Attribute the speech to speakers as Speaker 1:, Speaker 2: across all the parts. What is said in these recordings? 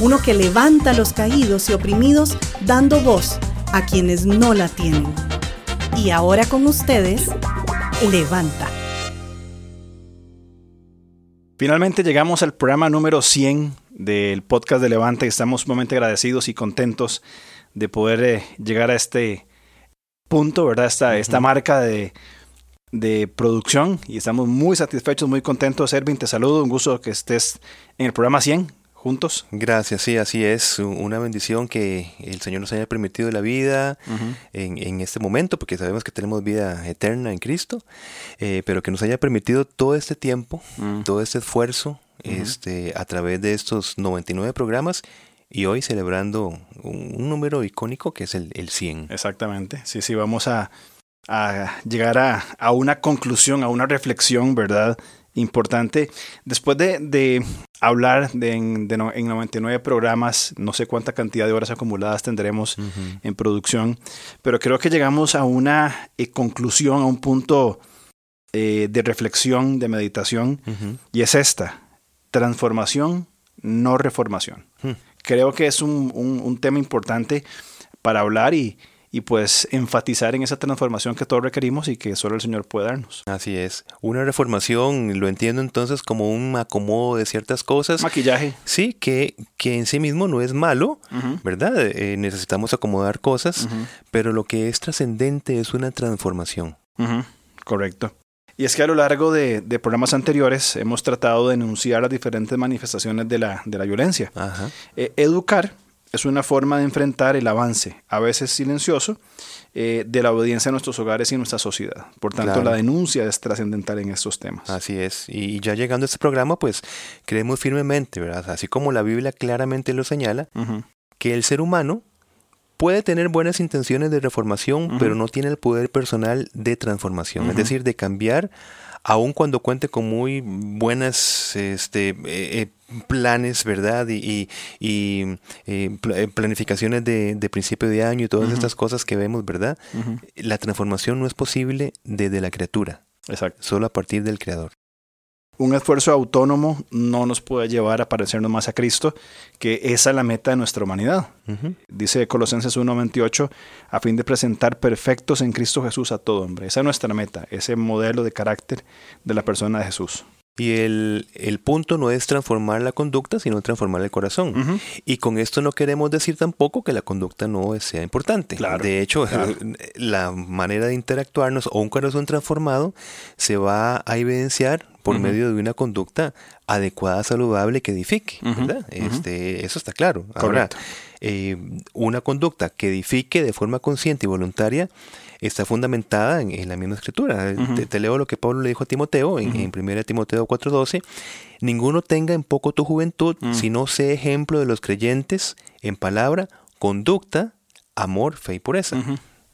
Speaker 1: uno que levanta a los caídos y oprimidos dando voz a quienes no la tienen. Y ahora con ustedes, Levanta.
Speaker 2: Finalmente llegamos al programa número 100 del podcast de Levanta y estamos sumamente agradecidos y contentos de poder eh, llegar a este punto, ¿verdad? Esta, esta marca de, de, producción y estamos muy satisfechos, muy contentos. Ervin, te saludo, un gusto que estés en el programa 100 juntos.
Speaker 3: Gracias, sí, así es. Una bendición que el Señor nos haya permitido la vida en, este momento, porque sabemos que tenemos vida eterna en Cristo, eh, pero que nos haya permitido todo este tiempo, mm. todo este esfuerzo, este, a través de estos 99 programas y hoy celebrando un, número icónico que es el, el 100.
Speaker 2: Exactamente, sí, sí, vamos a, llegar a, una conclusión, a una reflexión, ¿verdad? Importante. Después de, hablar de, en, 99 programas, no sé cuánta cantidad de horas acumuladas tendremos en producción, pero creo que llegamos a una eh, conclusión, a un punto eh, de reflexión, de meditación, y es esta, transformación, no reformación. Hmm creo que es un, tema importante para hablar y, y pues enfatizar en esa transformación que todos requerimos y que solo el Señor puede darnos.
Speaker 3: Así es. Una reformación, lo entiendo entonces como un acomodo de ciertas cosas.
Speaker 2: Maquillaje.
Speaker 3: Sí, que, que en sí mismo no es malo, ¿verdad? Eh, necesitamos acomodar cosas, pero lo que es trascendente es una transformación.
Speaker 2: Correcto. Y es que a lo largo de, programas anteriores hemos tratado de denunciar las diferentes manifestaciones de la, de la violencia. Eh, educar es una forma de enfrentar el avance, a veces silencioso, eh, de la obediencia en nuestros hogares y nuestra sociedad. Por tanto, la denuncia es trascendental en estos temas.
Speaker 3: Así es. Y ya llegando a este programa, pues creemos firmemente, ¿verdad? Así como la Biblia claramente lo señala, que el ser humano puede tener buenas intenciones de reformación, pero no tiene el poder personal de transformación, es decir, de cambiar, aun cuando cuente con muy buenas este, eh, eh, planes, ¿verdad? Y, eh, planificaciones de, principio de año y todas estas cosas que vemos, ¿verdad? La transformación no es posible desde la criatura,
Speaker 2: Exacto.
Speaker 3: solo a partir del creador
Speaker 2: un esfuerzo autónomo no nos puede llevar a parecernos más a Cristo, que esa es la meta de nuestra humanidad. Dice Colosenses 1.28, a fin de presentar perfectos en Cristo Jesús a todo hombre. Esa es nuestra meta, ese modelo de carácter de la persona de Jesús.
Speaker 3: Y el, el, punto no es transformar la conducta, sino transformar el corazón. Y con esto no queremos decir tampoco que la conducta no sea importante. de hecho, la manera de interactuarnos o un corazón transformado se va a evidenciar por medio de una conducta adecuada, saludable, que edifique. ¿verdad? este, eso está claro. Ahora, eh, una conducta que edifique de forma consciente y voluntaria está fundamentada en, la misma escritura. te, leo lo que Pablo le dijo a Timoteo en, 1 Timoteo 4:12. Ninguno tenga en poco tu juventud, mm. sino sé ejemplo de los creyentes en palabra, conducta, amor, fe y pureza.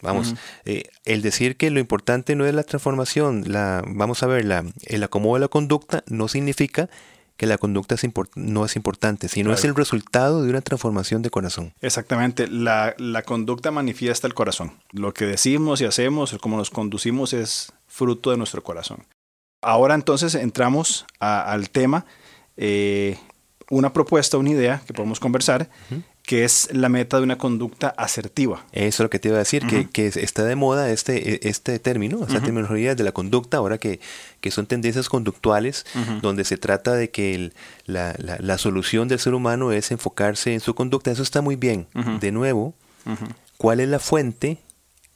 Speaker 3: Vamos, eh, el decir que lo importante no es la transformación, la, vamos a ver, la, el acomodo de la conducta no significa que la conducta no es importante, sino es el resultado de una transformación de corazón.
Speaker 2: Exactamente, la, conducta manifiesta el corazón. Lo que decimos y hacemos, cómo nos conducimos es fruto de nuestro corazón. Ahora entonces entramos al tema, eh, una propuesta, una idea que podemos conversar, que es la meta de una conducta asertiva.
Speaker 3: Eso es lo que te iba a decir, que, está de moda este, e, este término, esta terminología de la conducta, ahora que, que son tendencias conductuales, donde se trata de que la, la, solución del ser humano es enfocarse en su conducta. Eso está muy bien. De nuevo, ¿cuál es la fuente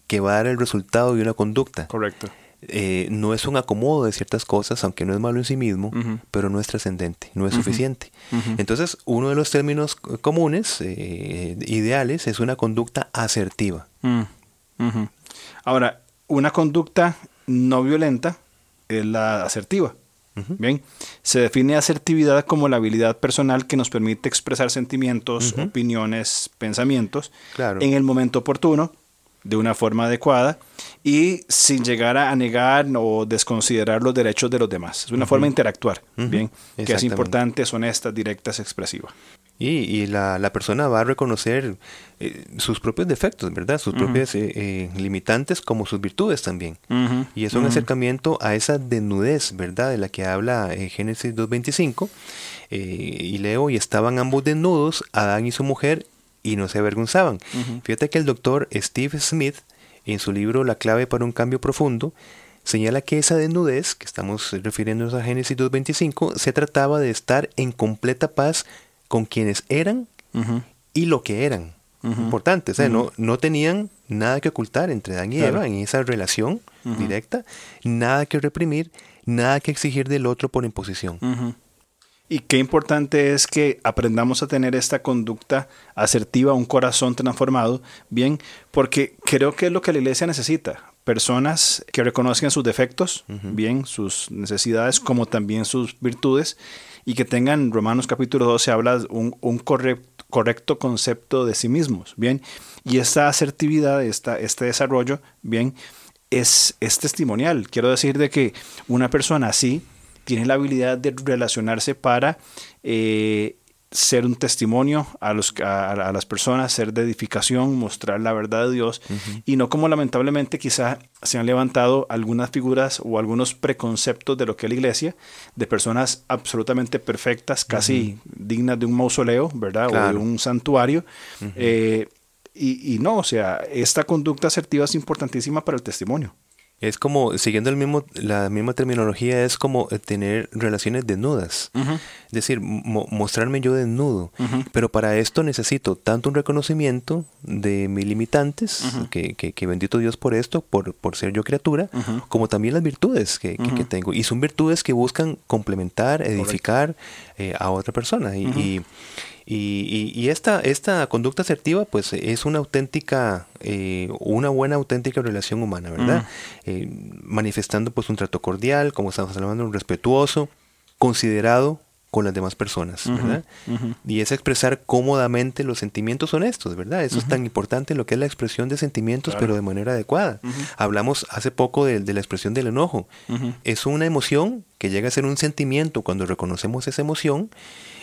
Speaker 3: que va a dar el resultado de una conducta?
Speaker 2: Correcto.
Speaker 3: Eh, no es un acomodo de ciertas cosas, aunque no es malo en sí mismo, pero no es trascendente, no es suficiente. Entonces, uno de los términos comunes, eh, ideales, es una conducta asertiva. Mm,
Speaker 2: Ahora, una conducta no violenta es la asertiva. Bien, se define asertividad como la habilidad personal que nos permite expresar sentimientos, opiniones, pensamientos en el momento oportuno, de una forma adecuada y sin llegar a negar o desconsiderar los derechos de los demás. Es una forma de interactuar, bien, que es importante, es honesta, directa, es expresiva.
Speaker 3: Y, la, persona va a reconocer eh, sus propios defectos, ¿verdad? Sus propias eh, eh, limitantes como sus virtudes también. Y es un acercamiento a esa desnudez, ¿verdad? De la que habla Génesis 2.25. y leo, y estaban ambos desnudos, Adán y su mujer, y no se avergonzaban. Fíjate que el doctor Steve Smith, en su libro La clave para un cambio profundo, señala que esa desnudez, que estamos refiriéndonos a Génesis 2.25, se trataba de estar en completa paz con quienes eran y lo que eran. Importante, o sea, no, no tenían nada que ocultar entre Dan y Eva en esa relación directa, nada que reprimir, nada que exigir del otro por imposición.
Speaker 2: Y qué importante es que aprendamos a tener esta conducta asertiva, un corazón transformado, bien, porque creo que es lo que la iglesia necesita. Personas que reconozcan sus defectos, bien, sus necesidades, como también sus virtudes, y que tengan, Romanos capítulo 12 habla un, un correcto, concepto de sí mismos, ¿bien? Y esta asertividad, esta, este desarrollo, ¿bien? Es, es testimonial. Quiero decir de que una persona así tiene la habilidad de relacionarse para eh, ser un testimonio a, los, a, las personas, ser de edificación, mostrar la verdad de Dios y no como lamentablemente quizá se han levantado algunas figuras o algunos preconceptos de lo que es la iglesia, de personas absolutamente perfectas, casi dignas de un mausoleo, ¿verdad? O de un santuario. Eh, y, y no, o sea, esta conducta asertiva es importantísima para el testimonio.
Speaker 3: Es como, siguiendo el mismo, la misma terminología, es como eh, tener relaciones desnudas. Es decir, mostrarme yo desnudo. Pero para esto necesito tanto un reconocimiento de mis limitantes, que, que, bendito Dios por esto, por, por ser yo criatura, como también las virtudes que, que, tengo. Y son virtudes que buscan complementar, edificar eh, a otra persona. y y, y, esta, esta conducta asertiva, pues es una auténtica, eh, una buena auténtica relación humana, ¿verdad? Eh, manifestando pues un trato cordial, como estamos hablando, un respetuoso, considerado con las demás personas, ¿verdad? Y es expresar cómodamente los sentimientos honestos, ¿verdad? Eso es tan importante lo que es la expresión de sentimientos, pero de manera adecuada. Hablamos hace poco de, de, la expresión del enojo. Es una emoción que llega a ser un sentimiento cuando reconocemos esa emoción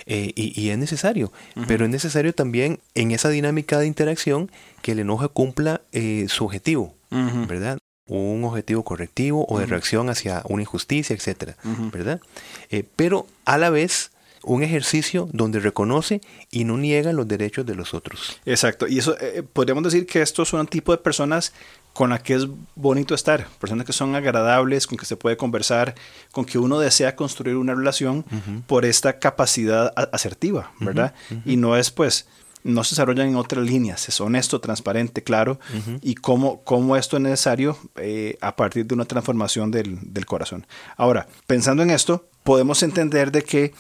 Speaker 3: eh, y, es necesario, pero es necesario también en esa dinámica de interacción que el enojo cumpla eh, su objetivo, ¿verdad? Un objetivo correctivo o de reacción hacia una injusticia, etcétera, ¿verdad? Eh, pero a la vez un ejercicio donde reconoce y no niega los derechos de los otros.
Speaker 2: Exacto, y eso podríamos decir que estos son un tipo de personas con la que es bonito estar, personas que son agradables, con que se puede conversar, con que uno desea construir una relación por esta capacidad asertiva, ¿verdad? Y no es pues, no se desarrollan en otras líneas, es honesto, transparente, claro, y cómo, cómo, esto es necesario eh, a partir de una transformación del, del, corazón. Ahora, pensando en esto, podemos entender de que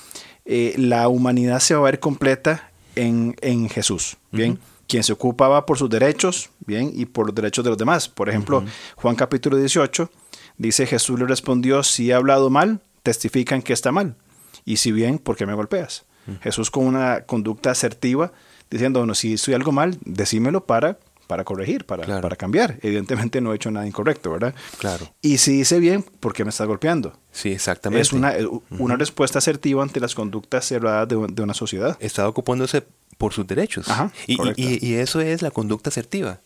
Speaker 2: eh, la humanidad se va a ver completa en, en Jesús, ¿bien? Quien se ocupaba por sus derechos, bien, y por los derechos de los demás. Por ejemplo, Juan capítulo 18 dice, Jesús le respondió, si he hablado mal, testifican que está mal. Y si bien, ¿por qué me golpeas? Jesús con una conducta asertiva, diciendo, bueno, si soy algo mal, decímelo para, para corregir, para, para cambiar. Evidentemente no he hecho nada incorrecto, ¿verdad?
Speaker 3: Claro.
Speaker 2: Y si dice bien, ¿por qué me estás golpeando?
Speaker 3: Sí, exactamente.
Speaker 2: Es una, una respuesta asertiva ante las conductas cerradas de, de una sociedad.
Speaker 3: Está ocupándose por sus derechos. y, y, eso es la conducta asertiva.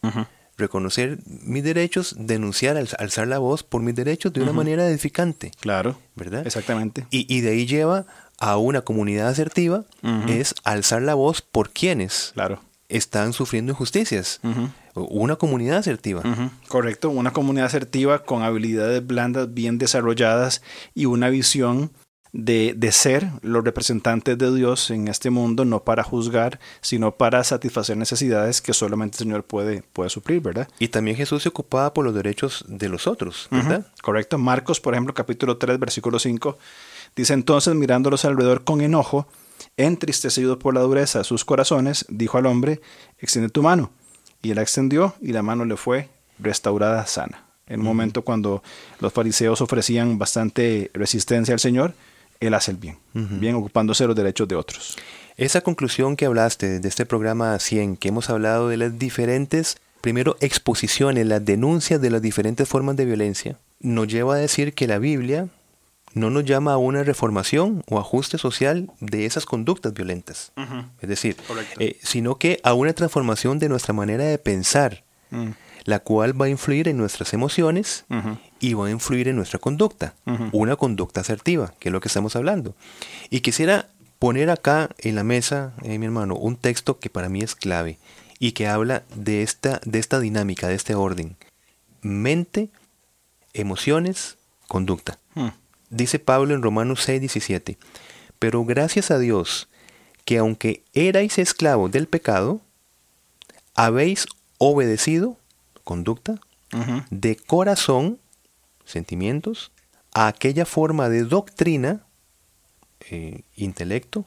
Speaker 3: Reconocer mis derechos, denunciar, alzar la voz por mis derechos de una manera edificante.
Speaker 2: Claro.
Speaker 3: ¿Verdad?
Speaker 2: Exactamente.
Speaker 3: Y, y de ahí lleva a una comunidad asertiva, es alzar la voz por quienes
Speaker 2: claro.
Speaker 3: están sufriendo injusticias. Una comunidad asertiva.
Speaker 2: Correcto, una comunidad asertiva con habilidades blandas bien desarrolladas y una visión de, de, ser los representantes de Dios en este mundo, no para juzgar, sino para satisfacer necesidades que solamente el Señor puede, puede suplir, ¿verdad?
Speaker 3: Y también Jesús se ocupaba por los derechos de los otros, ¿verdad?
Speaker 2: correcto. Marcos, por ejemplo, capítulo 3, versículo 5, dice entonces, mirándolos alrededor con enojo, entristecido por la dureza de sus corazones, dijo al hombre, extiende tu mano. Y él la extendió y la mano le fue restaurada sana. En un momento cuando los fariseos ofrecían bastante resistencia al Señor, Él hace el bien, bien ocupándose los derechos de otros.
Speaker 3: Esa conclusión que hablaste de este programa 100, que hemos hablado de las diferentes, primero, exposiciones, las denuncias de las diferentes formas de violencia, nos lleva a decir que la Biblia no nos llama a una reformación o ajuste social de esas conductas violentas. Es decir, eh, sino que a una transformación de nuestra manera de pensar, mm. La cual va a influir en nuestras emociones y va a influir en nuestra conducta. Una conducta asertiva, que es lo que estamos hablando. Y quisiera poner acá en la mesa, eh, mi hermano, un texto que para mí es clave y que habla de esta, de esta dinámica, de este orden. Mente, emociones, conducta. Mm. Dice Pablo en Romanos 6, 17, pero gracias a Dios que aunque erais esclavos del pecado, habéis obedecido, conducta, de corazón, sentimientos, a aquella forma de doctrina, eh, intelecto,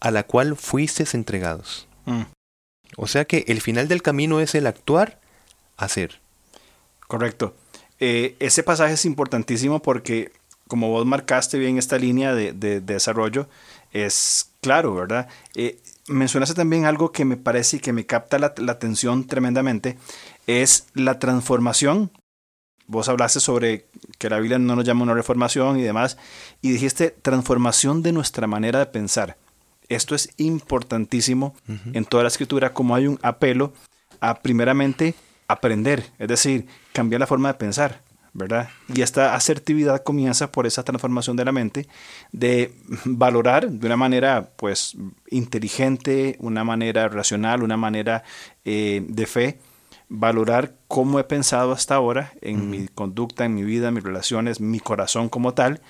Speaker 3: a la cual fuisteis entregados. Mm. O sea que el final del camino es el actuar, hacer.
Speaker 2: Correcto. Eh, ese pasaje es importantísimo porque como vos marcaste bien esta línea de, desarrollo, es claro, ¿verdad? Eh, mencionaste también algo que me parece y que me capta la, atención tremendamente, es la transformación. Vos hablaste sobre que la Biblia no nos llama una reformación y demás, y dijiste transformación de nuestra manera de pensar. Esto es importantísimo en toda la escritura, como hay un apelo a primeramente aprender, es decir, cambiar la forma de pensar. ¿Verdad? Y esta asertividad comienza por esa transformación de la mente, de valorar de una manera, pues, inteligente, una manera racional, una manera eh, de fe, valorar cómo he pensado hasta ahora en mi conducta, en mi vida, en mis relaciones, mi corazón como tal,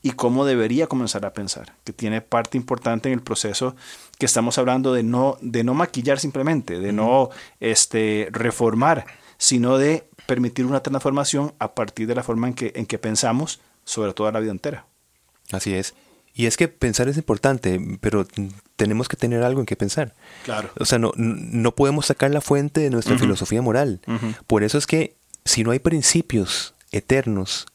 Speaker 2: y cómo debería comenzar a pensar, que tiene parte importante en el proceso que estamos hablando de no, de no maquillar simplemente, de no este, reformar, sino de permitir una transformación a partir de la forma en que, en que pensamos sobre toda la vida entera.
Speaker 3: Así es. Y es que pensar es importante, pero tenemos que tener algo en que pensar.
Speaker 2: Claro.
Speaker 3: O sea, no, no podemos sacar la fuente de nuestra filosofía moral. Por eso es que si no hay principios eternos,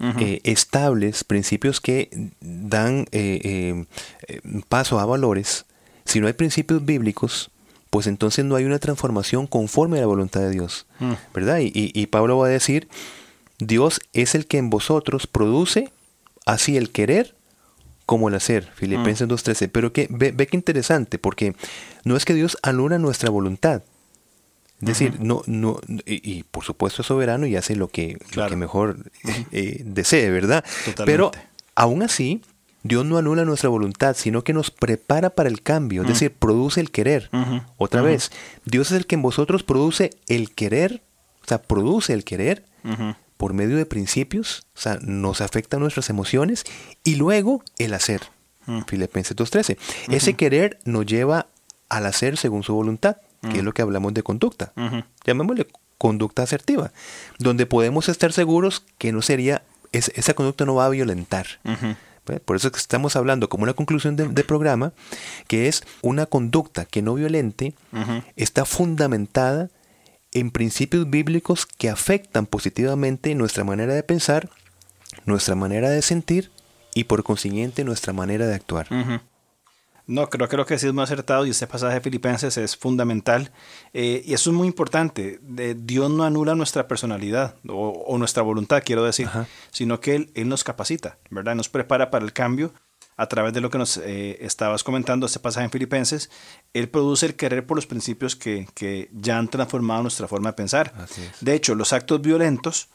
Speaker 3: eh, estables, principios que dan eh, eh, paso a valores, si no hay principios bíblicos, pues entonces no hay una transformación conforme a la voluntad de Dios, mm. ¿verdad? Y, Pablo va a decir, Dios es el que en vosotros produce así el querer como el hacer, Filipenses 2.13. Mm. Pero que, ve, qué interesante, porque no es que Dios anula nuestra voluntad. Es decir, no, no, y, por supuesto es soberano y hace lo que, que mejor eh, desee, ¿verdad? Pero aún así, Dios no anula nuestra voluntad, sino que nos prepara para el cambio, es mm. decir, produce el querer. Otra vez, Dios es el que en vosotros produce el querer, o sea, produce el querer por medio de principios, o sea, nos afecta nuestras emociones y luego el hacer. Mm. Filipenses 2.13. Ese querer nos lleva al hacer según su voluntad, que es mm. lo que hablamos de conducta. Llamémosle conducta asertiva, donde podemos estar seguros que no sería, esa conducta no va a violentar. Por eso es que estamos hablando como una conclusión de, programa, que es una conducta que no violente está fundamentada en principios bíblicos que afectan positivamente nuestra manera de pensar, nuestra manera de sentir y por consiguiente nuestra manera de actuar.
Speaker 2: No, creo, creo que sí es muy acertado y este pasaje de Filipenses es fundamental. Eh, y eso es muy importante. Dios no anula nuestra personalidad o, nuestra voluntad, quiero decir, sino que él, él, nos capacita, ¿verdad? Nos prepara para el cambio a través de lo que nos eh, estabas comentando, este pasaje en Filipenses. Él produce el querer por los principios que, que ya han transformado nuestra forma de pensar. De hecho, los actos violentos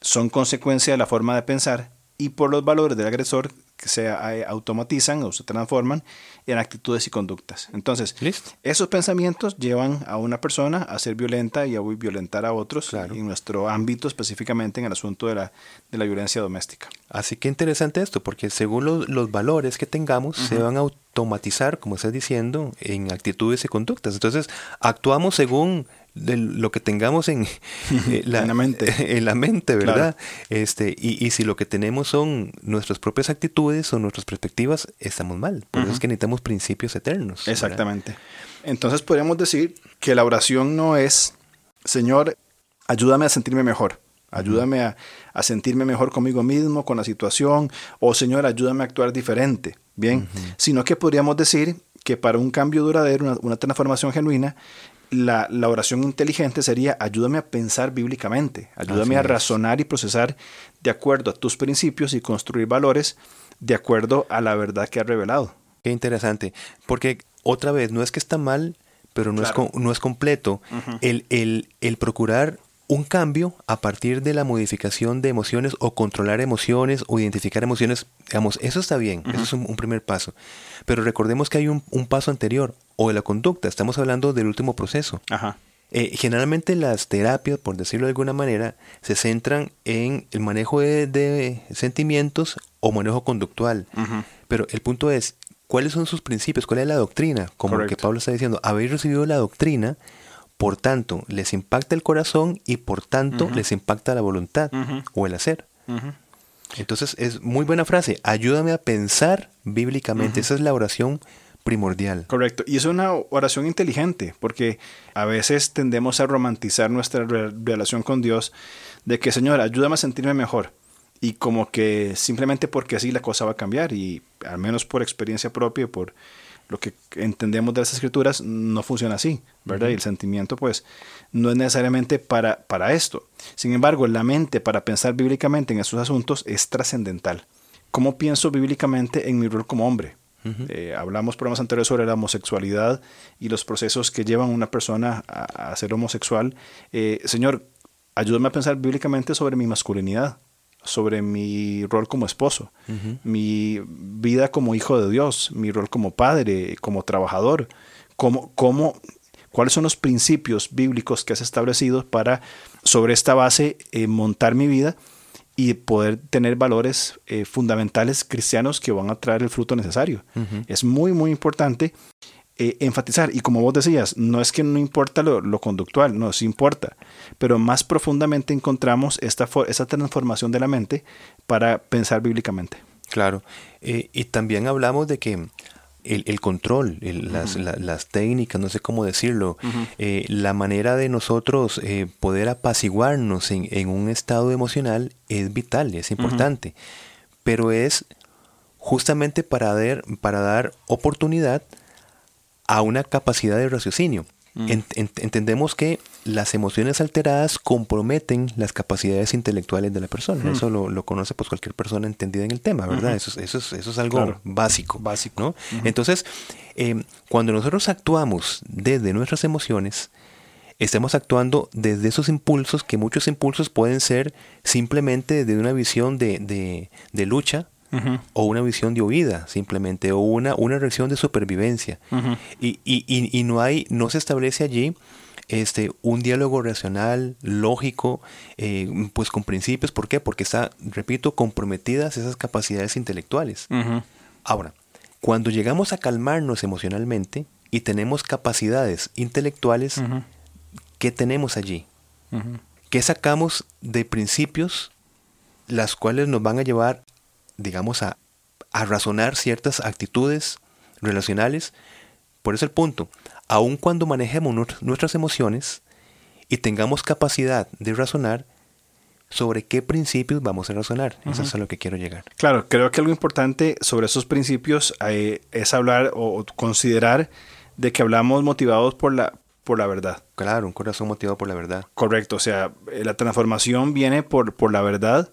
Speaker 2: son consecuencia de la forma de pensar y por los valores del agresor que se eh, automatizan o se transforman en actitudes y conductas. Entonces, esos pensamientos llevan a una persona a ser violenta y a violentar a otros en nuestro ámbito, específicamente en el asunto de la, de la violencia doméstica.
Speaker 3: Así que interesante esto, porque según los, valores que tengamos, se van a automatizar, como estás diciendo, en actitudes y conductas. Entonces, actuamos según de lo que tengamos en,
Speaker 2: eh, la, mente,
Speaker 3: en la mente ¿verdad? Este, y, y, si lo que tenemos son nuestras propias actitudes o nuestras perspectivas, estamos mal. Por eso es que necesitamos principios eternos.
Speaker 2: Exactamente. Entonces podríamos decir que la oración no es, Señor, ayúdame a sentirme mejor. ayúdame a, sentirme mejor conmigo mismo, con la situación, o Señor, ayúdame a actuar diferente, ¿bien? Sino que podríamos decir que para un cambio duradero, una, transformación genuina, la, oración inteligente sería ayúdame a pensar bíblicamente, ayúdame a razonar y procesar de acuerdo a tus principios y construir valores de acuerdo a la verdad que has revelado.
Speaker 3: Qué interesante, porque otra vez, no es que está mal, pero no, es, no es completo. el, el, el procurar un cambio a partir de la modificación de emociones o controlar emociones o identificar emociones, digamos, eso está bien, eso es un, primer paso. Pero recordemos que hay un, paso anterior, o de la conducta, estamos hablando del último proceso. Eh, generalmente las terapias, por decirlo de alguna manera, se centran en el manejo de, sentimientos o manejo conductual. Pero el punto es, ¿cuáles son sus principios? ¿Cuál es la doctrina? Como que Pablo está diciendo, habéis recibido la doctrina, por tanto, les impacta el corazón y por tanto les impacta la voluntad o el hacer. Entonces es muy buena frase, ayúdame a pensar bíblicamente. Esa es la oración primordial.
Speaker 2: Correcto. Y es una oración inteligente, porque a veces tendemos a romantizar nuestra relación con Dios de que, Señor, ayúdame a sentirme mejor. Y como que simplemente porque así la cosa va a cambiar. Y al menos por experiencia propia, por lo que entendemos de las escrituras no funciona así, ¿verdad? Y el sentimiento pues no es necesariamente para, para esto. Sin embargo, la mente para pensar bíblicamente en esos asuntos es trascendental. ¿Cómo pienso bíblicamente en mi rol como hombre? Eh, hablamos programas anteriores sobre la homosexualidad y los procesos que llevan a una persona a, ser homosexual. Eh, señor, ayúdame a pensar bíblicamente sobre mi masculinidad sobre mi rol como esposo, mi vida como hijo de Dios, mi rol como padre, como trabajador, cómo, cómo, cuáles son los principios bíblicos que has establecido para sobre esta base eh, montar mi vida y poder tener valores eh, fundamentales cristianos que van a traer el fruto necesario. Es muy, muy importante eh, enfatizar. Y como vos decías, no es que no importa lo, conductual, no, sí importa, pero más profundamente encontramos esta, esta transformación de la mente para pensar bíblicamente.
Speaker 3: Claro, eh, y también hablamos de que el, control, las, técnicas, no sé cómo decirlo, eh, la manera de nosotros poder apaciguarnos en, un estado emocional es vital, es importante, pero es justamente para dar, para dar oportunidad a una capacidad de raciocinio. Mm. entendemos que las emociones alteradas comprometen las capacidades intelectuales de la persona. Mm. Eso lo, conoce pues cualquier persona entendida en el tema, ¿verdad? eso, eso, es, eso, es, algo básico. Básico. ¿no? Entonces, em, cuando nosotros actuamos desde nuestras emociones, estamos actuando desde esos impulsos, que muchos impulsos pueden ser simplemente desde una visión de, de, de lucha, o una visión de huida simplemente, o una, una reacción de supervivencia. y, y, y, no hay, no se establece allí este, un diálogo racional, lógico, eh, pues con principios. ¿Por qué? Porque está, repito, comprometidas esas capacidades intelectuales. Ahora, cuando llegamos a calmarnos emocionalmente y tenemos capacidades intelectuales, ¿qué tenemos allí? ¿Qué sacamos de principios las cuales nos van a llevar digamos, a, razonar ciertas actitudes relacionales. Por eso el punto, aun cuando manejemos nuestras emociones y tengamos capacidad de razonar, sobre qué principios vamos a razonar. Eso es a lo que quiero llegar.
Speaker 2: Claro, creo que algo importante sobre esos principios eh, es hablar o considerar de que hablamos motivados por la, por la verdad.
Speaker 3: Claro, un corazón motivado por la verdad.
Speaker 2: Correcto, o sea, eh, la transformación viene por, por la verdad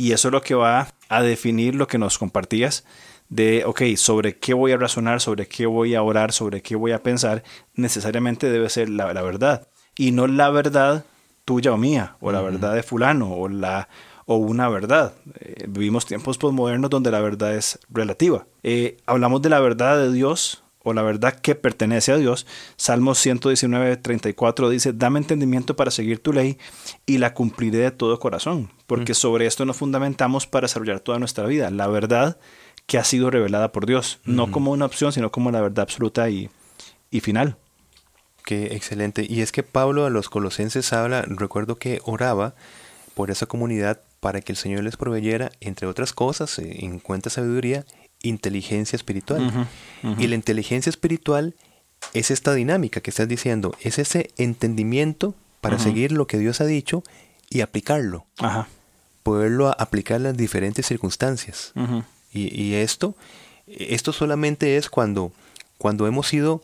Speaker 2: y eso es lo que va a definir lo que nos compartías de, ok, sobre qué voy a razonar, sobre qué voy a orar, sobre qué voy a pensar, necesariamente debe ser la, verdad. Y no la verdad tuya o mía, o la verdad de fulano, o, la, o una verdad. Eh, vivimos tiempos postmodernos donde la verdad es relativa. Eh, hablamos de la verdad de Dios o la verdad que pertenece a Dios. Salmos 119, 34 dice, dame entendimiento para seguir tu ley y la cumpliré de todo corazón, porque mm. sobre esto nos fundamentamos para desarrollar toda nuestra vida. La verdad que ha sido revelada por Dios, no como una opción, sino como la verdad absoluta y, y final.
Speaker 3: Qué excelente. Y es que Pablo a los colosenses habla, recuerdo que oraba por esa comunidad para que el Señor les proveyera, entre otras cosas, eh, en cuenta sabiduría inteligencia espiritual. Y la inteligencia espiritual es esta dinámica que estás diciendo, es ese entendimiento para seguir lo que Dios ha dicho y aplicarlo.
Speaker 2: Ajá.
Speaker 3: Poderlo aplicar en las diferentes circunstancias. y, y, esto, esto solamente es cuando, cuando hemos sido,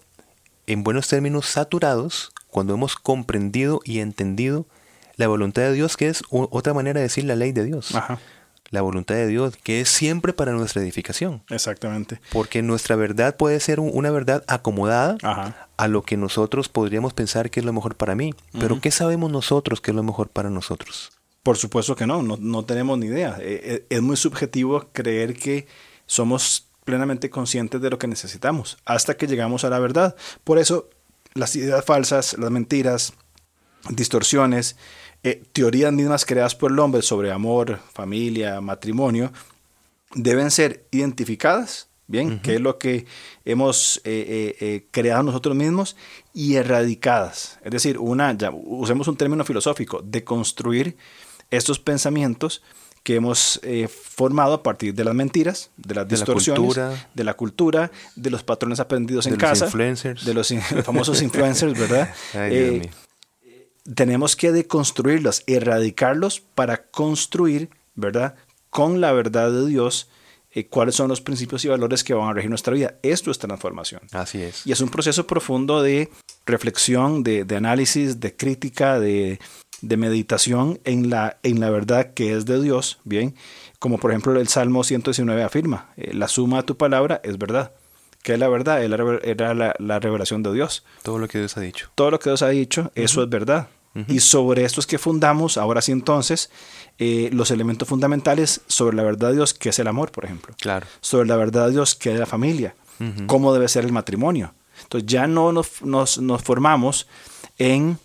Speaker 3: en buenos términos, saturados, cuando hemos comprendido y entendido la voluntad de Dios, que es otra manera de decir la ley de Dios.
Speaker 2: Ajá
Speaker 3: la voluntad de Dios, que es siempre para nuestra edificación.
Speaker 2: Exactamente.
Speaker 3: Porque nuestra verdad puede ser una verdad acomodada a lo que nosotros podríamos pensar que es lo mejor para mí. Pero ¿qué sabemos nosotros que es lo mejor para nosotros?
Speaker 2: Por supuesto que no, no, tenemos ni idea. Eh, eh, es muy subjetivo creer que somos plenamente conscientes de lo que necesitamos hasta que llegamos a la verdad. Por eso las ideas falsas, las mentiras, distorsiones, eh, teorías mismas creadas por el hombre sobre amor, familia, matrimonio, deben ser identificadas, bien, que es lo que hemos eh, eh, creado nosotros mismos, y erradicadas. Es decir, una, ya, usemos un término filosófico, de construir estos pensamientos que hemos formado a partir de las mentiras, de las distorsiones, de la cultura, de los patrones aprendidos en casa, de los, famosos influencers, ¿verdad? Tenemos que deconstruirlos, erradicarlos para construir, ¿verdad? Con la verdad de Dios, eh, cuáles son los principios y valores que van a regir nuestra vida. Esto es transformación.
Speaker 3: Así es.
Speaker 2: Y es un proceso profundo de reflexión, de, análisis, de crítica, de, meditación en la, en la verdad que es de Dios, ¿bien? Como por ejemplo el Salmo 119 afirma, eh, la suma de tu palabra es verdad que es la verdad, era la, revelación de Dios.
Speaker 3: Todo lo que Dios ha dicho.
Speaker 2: Todo lo que Dios ha dicho, eso es verdad. Y sobre esto es que fundamos, ahora sí entonces, eh, los elementos fundamentales sobre la verdad de Dios, que es el amor, por ejemplo.
Speaker 3: Claro.
Speaker 2: Sobre la verdad de Dios, que es la familia. Cómo debe ser el matrimonio. Entonces ya no nos, nos, formamos en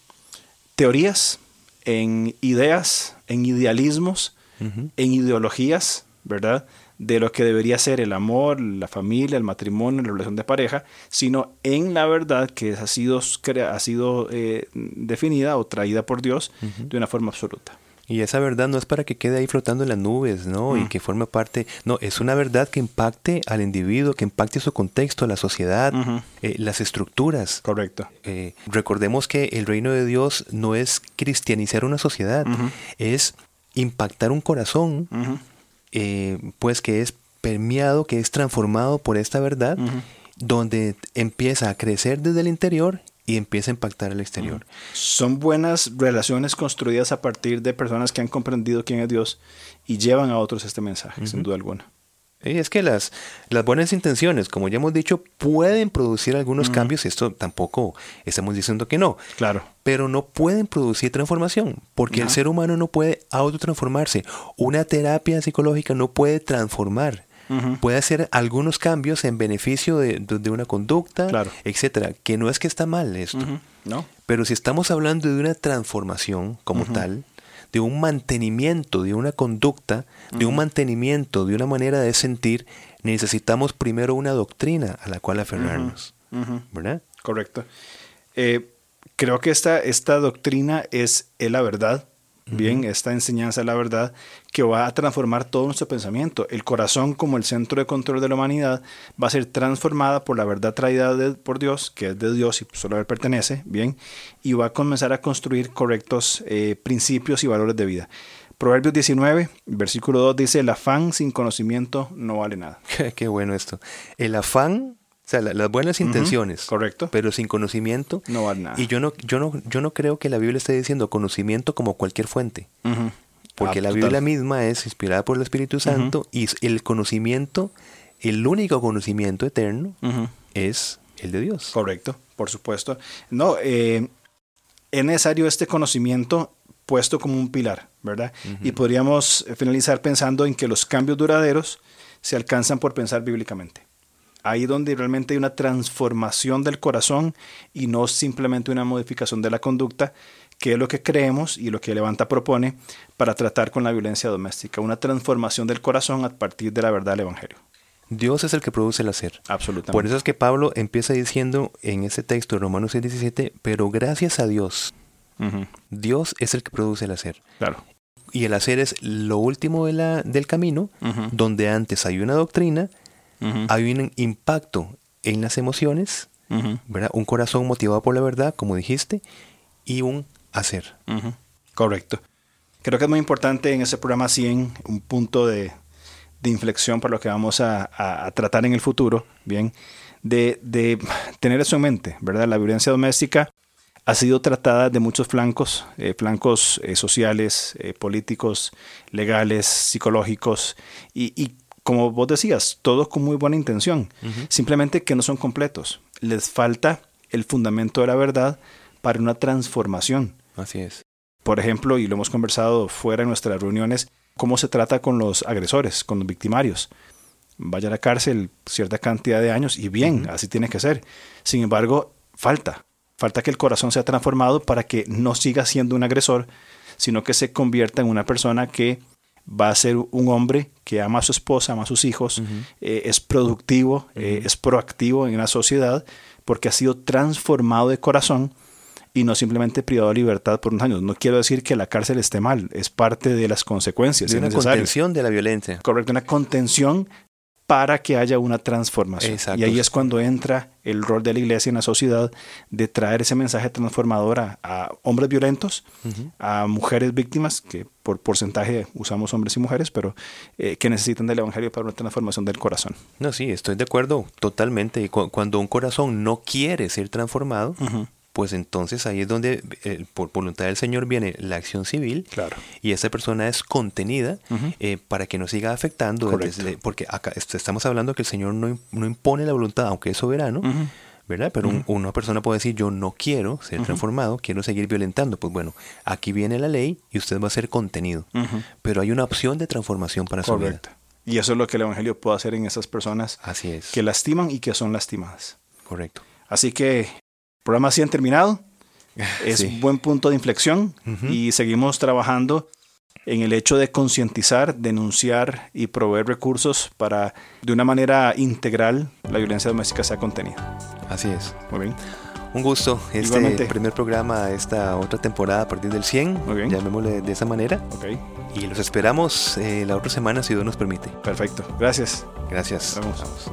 Speaker 2: teorías, en ideas, en idealismos, en ideologías, ¿verdad? De lo que debería ser el amor, la familia, el matrimonio, la relación de pareja, sino en la verdad que ha sido, ha sido eh, definida o traída por Dios de una forma absoluta.
Speaker 3: Y esa verdad no es para que quede ahí flotando en las nubes, ¿no? Y mm. que forme parte, no, es una verdad que impacte al individuo, que impacte su contexto, la sociedad, eh, las estructuras.
Speaker 2: Correcto.
Speaker 3: Eh, recordemos que el reino de Dios no es cristianizar una sociedad, es impactar un corazón, eh, pues que es permeado, que es transformado por esta verdad, donde empieza a crecer desde el interior y empieza a impactar el exterior.
Speaker 2: Son buenas relaciones construidas a partir de personas que han comprendido quién es Dios y llevan a otros este mensaje, sin duda alguna.
Speaker 3: Es que las, las buenas intenciones, como ya hemos dicho, pueden producir algunos cambios. Esto tampoco estamos diciendo que no.
Speaker 2: Claro.
Speaker 3: Pero no pueden producir transformación, porque el ser humano no puede autotransformarse. Una terapia psicológica no puede transformar. Puede hacer algunos cambios en beneficio de, una conducta,
Speaker 2: claro.
Speaker 3: etcétera. Que no es que está mal esto.
Speaker 2: No.
Speaker 3: Pero si estamos hablando de una transformación como tal, de un mantenimiento de una conducta, de un mantenimiento de una manera de sentir, necesitamos primero una doctrina a la cual aferrarnos. ¿Verdad?
Speaker 2: Correcto. Eh, creo que esta, esta doctrina es, es la verdad bien, esta enseñanza de la verdad que va a transformar todo nuestro pensamiento. El corazón como el centro de control de la humanidad va a ser transformada por la verdad traída por Dios, que es de Dios y solo a él pertenece, bien, y va a comenzar a construir correctos eh, principios y valores de vida. Proverbios 19, versículo 2 dice, el afán sin conocimiento no vale nada.
Speaker 3: Qué bueno esto. El afán sea, las buenas intenciones.
Speaker 2: correcto.
Speaker 3: Pero sin conocimiento.
Speaker 2: No vale nada.
Speaker 3: Y yo no, yo no, yo no creo que la Biblia esté diciendo conocimiento como cualquier fuente. Porque ah, la Biblia misma es inspirada por el Espíritu Santo y el conocimiento, el único conocimiento eterno es el de Dios.
Speaker 2: Correcto, por supuesto. No, eh, es necesario este conocimiento puesto como un pilar, ¿verdad? Y podríamos finalizar pensando en que los cambios duraderos se alcanzan por pensar bíblicamente ahí donde realmente hay una transformación del corazón y no simplemente una modificación de la conducta, que es lo que creemos y lo que Levanta propone para tratar con la violencia doméstica, una transformación del corazón a partir de la verdad del Evangelio.
Speaker 3: Dios es el que produce el hacer.
Speaker 2: Absolutamente.
Speaker 3: Por eso es que Pablo empieza diciendo en ese texto de Romanos 6:17, pero gracias a Dios, Dios es el que produce el hacer.
Speaker 2: Claro.
Speaker 3: Y el hacer es lo último de la, del camino, donde antes hay una doctrina hay un impacto en las emociones, ¿verdad? Un corazón motivado por la verdad, como dijiste, y un hacer.
Speaker 2: Correcto. creo que es muy importante en ese programa 100, un punto de, inflexión para lo que vamos a, tratar en el futuro, bien, de, tener eso en mente, ¿verdad? La violencia doméstica ha sido tratada de muchos flancos, eh, flancos eh, sociales, eh, políticos, legales, psicológicos, y, como vos decías, todos con muy buena intención, simplemente que no son completos. Les falta el fundamento de la verdad para una transformación.
Speaker 3: Así es.
Speaker 2: Por ejemplo, y lo hemos conversado fuera de nuestras reuniones, cómo se trata con los agresores, con los victimarios. Vaya a la cárcel cierta cantidad de años y bien, así tiene que ser. Sin embargo, falta, falta que el corazón sea transformado para que no siga siendo un agresor, sino que se convierta en una persona que va a ser un hombre que ama a su esposa, ama a sus hijos, eh, es productivo, eh, es proactivo en la sociedad, porque ha sido transformado de corazón y no simplemente privado de libertad por unos años. No quiero decir que la cárcel esté mal, es parte de las consecuencias.
Speaker 3: De una contención de la violencia.
Speaker 2: Correcto, una contención para que haya una transformación. Y ahí es cuando entra el rol de la iglesia en la sociedad de traer ese mensaje transformador a, hombres violentos, a mujeres víctimas, que por porcentaje usamos hombres y mujeres, pero eh, que necesitan del Evangelio para una transformación del corazón.
Speaker 3: No, sí, estoy de acuerdo totalmente. Cuando un corazón no quiere ser transformado, pues entonces ahí es donde eh, por voluntad del Señor viene la acción civil
Speaker 2: claro.
Speaker 3: y esa persona es contenida eh, para que no siga afectando, porque acá estamos hablando que el Señor no, impone la voluntad, aunque es soberano, ¿verdad? Pero una persona puede decir, yo no quiero ser transformado, quiero seguir violentando. Pues bueno, aquí viene la ley y usted va a ser contenido, pero hay una opción de transformación para su vida.
Speaker 2: Y eso es lo que el Evangelio puede hacer en esas personas
Speaker 3: Así es.
Speaker 2: que lastiman y que son lastimadas.
Speaker 3: Correcto.
Speaker 2: Así que programa han terminado. Es un buen punto de inflexión y seguimos trabajando en el hecho de concientizar, denunciar y proveer recursos para, de una manera integral, la violencia doméstica sea contenida.
Speaker 3: Así es.
Speaker 2: Muy bien.
Speaker 3: Un gusto. Este primer programa, esta otra temporada a partir del 100. Muy bien. Llamémosle de esa manera.
Speaker 2: Okay.
Speaker 3: Y los esperamos eh, la otra semana si Dios nos permite.
Speaker 2: Perfecto. Gracias.
Speaker 3: Gracias. Vamos.